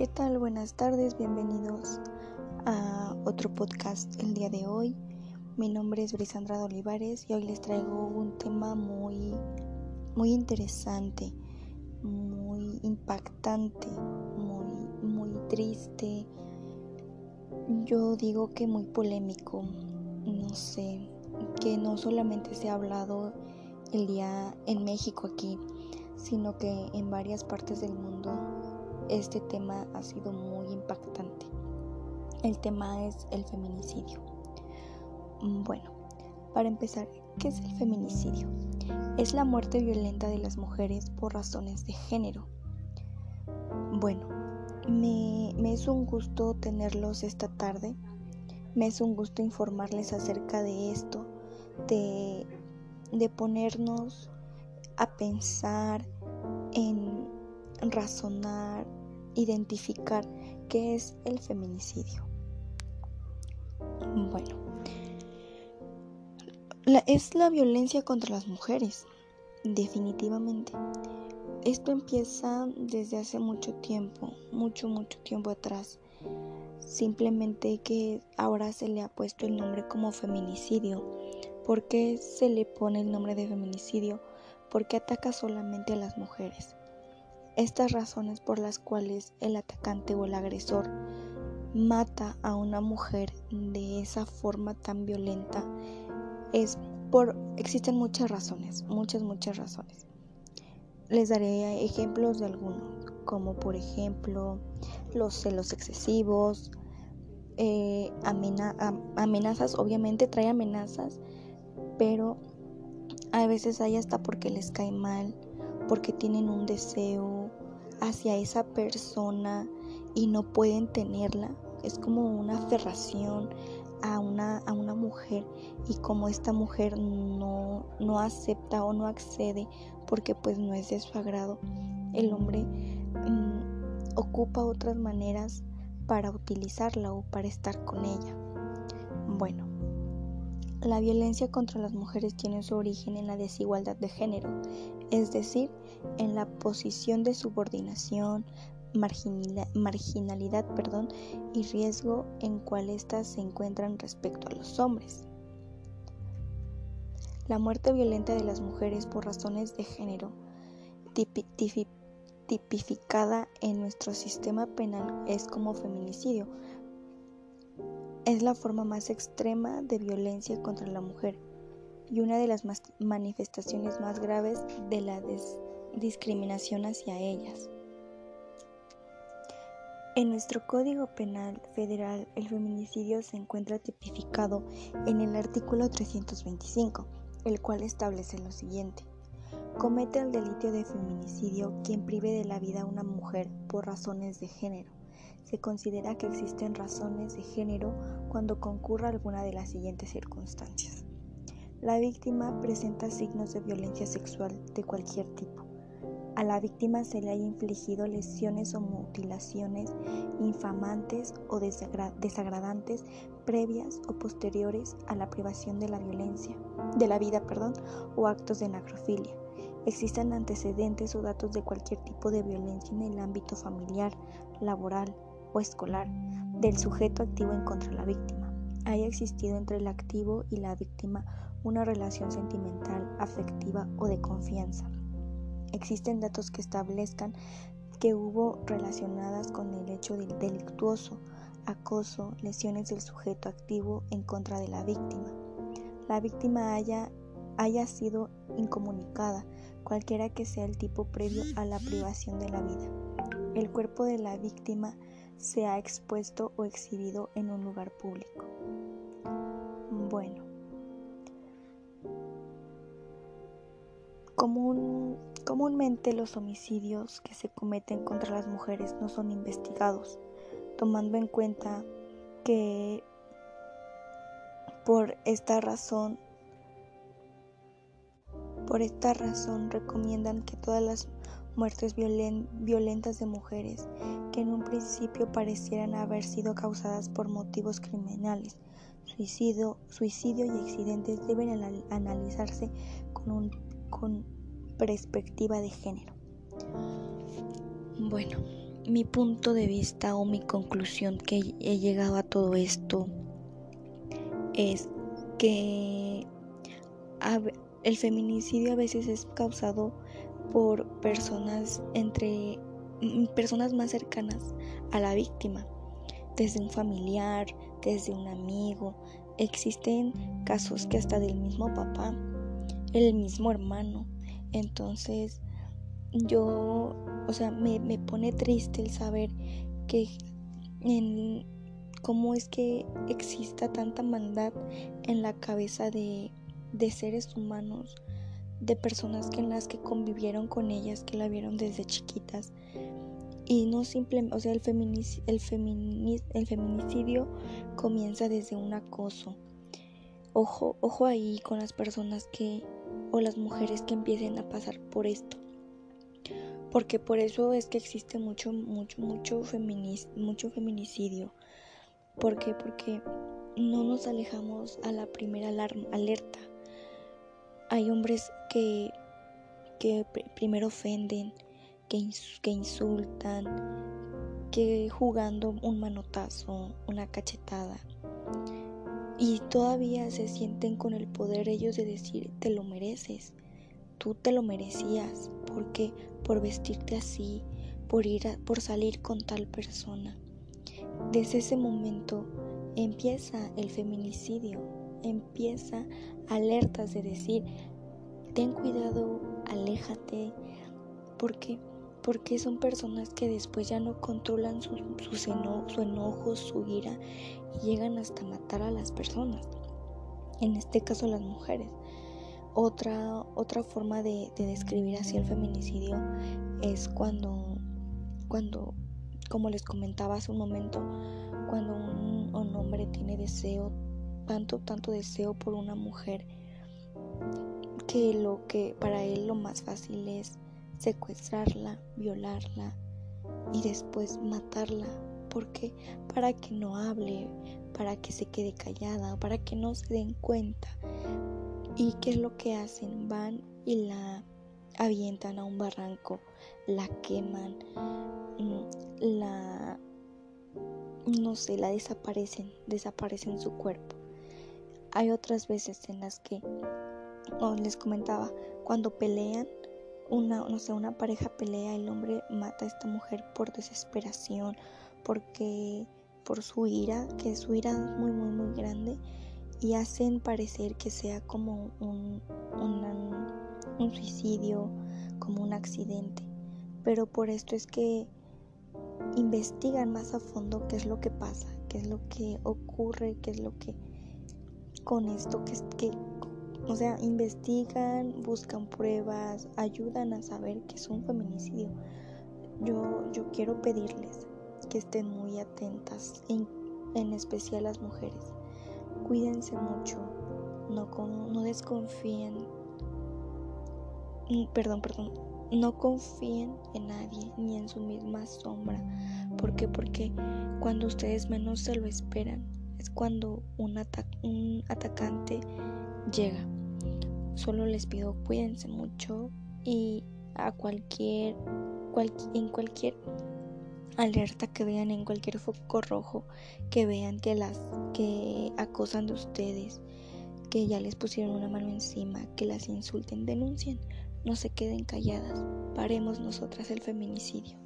¿Qué tal? Buenas tardes, bienvenidos a otro podcast el día de hoy. Mi nombre es Brisandra Olivares y hoy les traigo un tema muy, muy interesante, muy impactante, muy, muy triste. Yo digo que muy polémico, no sé, que no solamente se ha hablado el día en México aquí, sino que en varias partes del mundo este tema ha sido muy impactante. El tema es el feminicidio. Mm, bueno, para empezar, ¿qué es el feminicidio? Es la muerte violenta de las mujeres por razones de género. Bueno, me, es un gusto tenerlos esta tarde. Me es un gusto informarles acerca de esto, de, de ponernos a pensar, en razonar, identificar qué es el feminicidio. Bueno, es la violencia contra las mujeres, definitivamente. Esto empieza desde hace mucho tiempo, mucho, mucho tiempo atrás. Simplemente que ahora se le ha puesto el nombre como feminicidio. ¿Por qué se le pone el nombre de feminicidio? Porque ataca solamente a las mujeres. Estas razones por las cuales el atacante o el agresor mata a una mujer de esa forma tan violenta es por existen muchas razones, muchas muchas razones. Les daré ejemplos de algunos, como por ejemplo los celos excesivos, eh, amenazas, obviamente trae amenazas, pero a veces hay hasta porque les cae mal, porque tienen un deseo hacia esa persona y no pueden tenerla. Es como una aferración a una, a una mujer y como esta mujer no, no acepta o no accede porque pues no es de su agrado, el hombre mm, ocupa otras maneras para utilizarla o para estar con ella. Bueno, la violencia contra las mujeres tiene su origen en la desigualdad de género, es decir, en la posición de subordinación, marginalidad perdón, y riesgo en cual éstas se encuentran respecto a los hombres. La muerte violenta de las mujeres por razones de género, tipificada en nuestro sistema penal, es como feminicidio, es la forma más extrema de violencia contra la mujer y una de las manifestaciones más graves de la discriminación hacia ellas. En nuestro Código Penal Federal, el feminicidio se encuentra tipificado en el artículo 325, el cual establece lo siguiente. Comete el delito de feminicidio quien prive de la vida a una mujer por razones de género se considera que existen razones de género cuando concurra alguna de las siguientes circunstancias. La víctima presenta signos de violencia sexual de cualquier tipo. A la víctima se le haya infligido lesiones o mutilaciones infamantes o desagradantes previas o posteriores a la privación de la violencia, de la vida, perdón, o actos de necrofilia. Existen antecedentes o datos de cualquier tipo de violencia en el ámbito familiar, laboral, o escolar del sujeto activo en contra de la víctima. Haya existido entre el activo y la víctima una relación sentimental, afectiva o de confianza. Existen datos que establezcan que hubo relacionadas con el hecho del delictuoso, acoso, lesiones del sujeto activo en contra de la víctima. La víctima haya, haya sido incomunicada, cualquiera que sea el tipo previo a la privación de la vida. El cuerpo de la víctima se ha expuesto o exhibido en un lugar público. Bueno, comúnmente los homicidios que se cometen contra las mujeres no son investigados, tomando en cuenta que por esta razón por esta razón recomiendan que todas las muertes violentas de mujeres que en un principio parecieran haber sido causadas por motivos criminales, suicidio, suicidio y accidentes deben analizarse con, con perspectiva de género. Bueno, mi punto de vista o mi conclusión que he llegado a todo esto es que el feminicidio a veces es causado por personas entre mm, personas más cercanas a la víctima, desde un familiar, desde un amigo. Existen casos que hasta del mismo papá, el mismo hermano. Entonces, yo, o sea, me, me pone triste el saber que en cómo es que exista tanta maldad en la cabeza de, de seres humanos, de personas que en las que convivieron con ellas, que la vieron desde chiquitas. Y no simplemente, o sea, el, el, el feminicidio comienza desde un acoso. Ojo, ojo ahí con las personas que, o las mujeres que empiecen a pasar por esto. Porque por eso es que existe mucho, mucho, mucho, mucho feminicidio. ¿Por qué? Porque no nos alejamos a la primera alarma, alerta. Hay hombres que, que primero ofenden, que, que insultan, que jugando un manotazo, una cachetada. Y todavía se sienten con el poder ellos de decir, te lo mereces, tú te lo merecías, porque por vestirte así, por ir por salir con tal persona. Desde ese momento empieza el feminicidio, empieza alertas de decir, ten cuidado, aléjate, porque porque son personas que después ya no controlan su, su, enojo, su ira y llegan hasta matar a las personas, en este caso las mujeres. Otra, otra forma de, de describir así el feminicidio es cuando, cuando, como les comentaba hace un momento, cuando un hombre tiene deseo, tanto, tanto deseo por una mujer, que lo que para él lo más fácil es secuestrarla, violarla y después matarla. porque Para que no hable, para que se quede callada, para que no se den cuenta. ¿Y qué es lo que hacen? Van y la avientan a un barranco, la queman, mm, la no sé, la desaparecen, desaparecen su cuerpo. Hay otras veces en las que como les comentaba, cuando pelean, una, no sé, una pareja pelea, el hombre mata a esta mujer por desesperación, porque por su ira, que su ira es muy, muy, muy grande, y hacen parecer que sea como un, un suicidio, como un accidente. Pero por esto es que investigan más a fondo qué es lo que pasa, qué es lo que ocurre, qué es lo que con esto, que, que o sea, investigan, buscan pruebas, ayudan a saber que es un feminicidio. Yo, yo quiero pedirles que estén muy atentas, en, en especial las mujeres. Cuídense mucho, no, no desconfíen, mm, perdón, perdón, no confíen en nadie ni en su misma sombra. ¿Por qué? Porque cuando ustedes menos se lo esperan es cuando un, un atacante llega. Solo les pido cuídense mucho y a cualquier, en cualquier alerta que vean, en cualquier foco rojo que vean que las que acosan de ustedes, que ya les pusieron una mano encima, que las insulten, denuncien, no se queden calladas, paremos nosotras el feminicidio.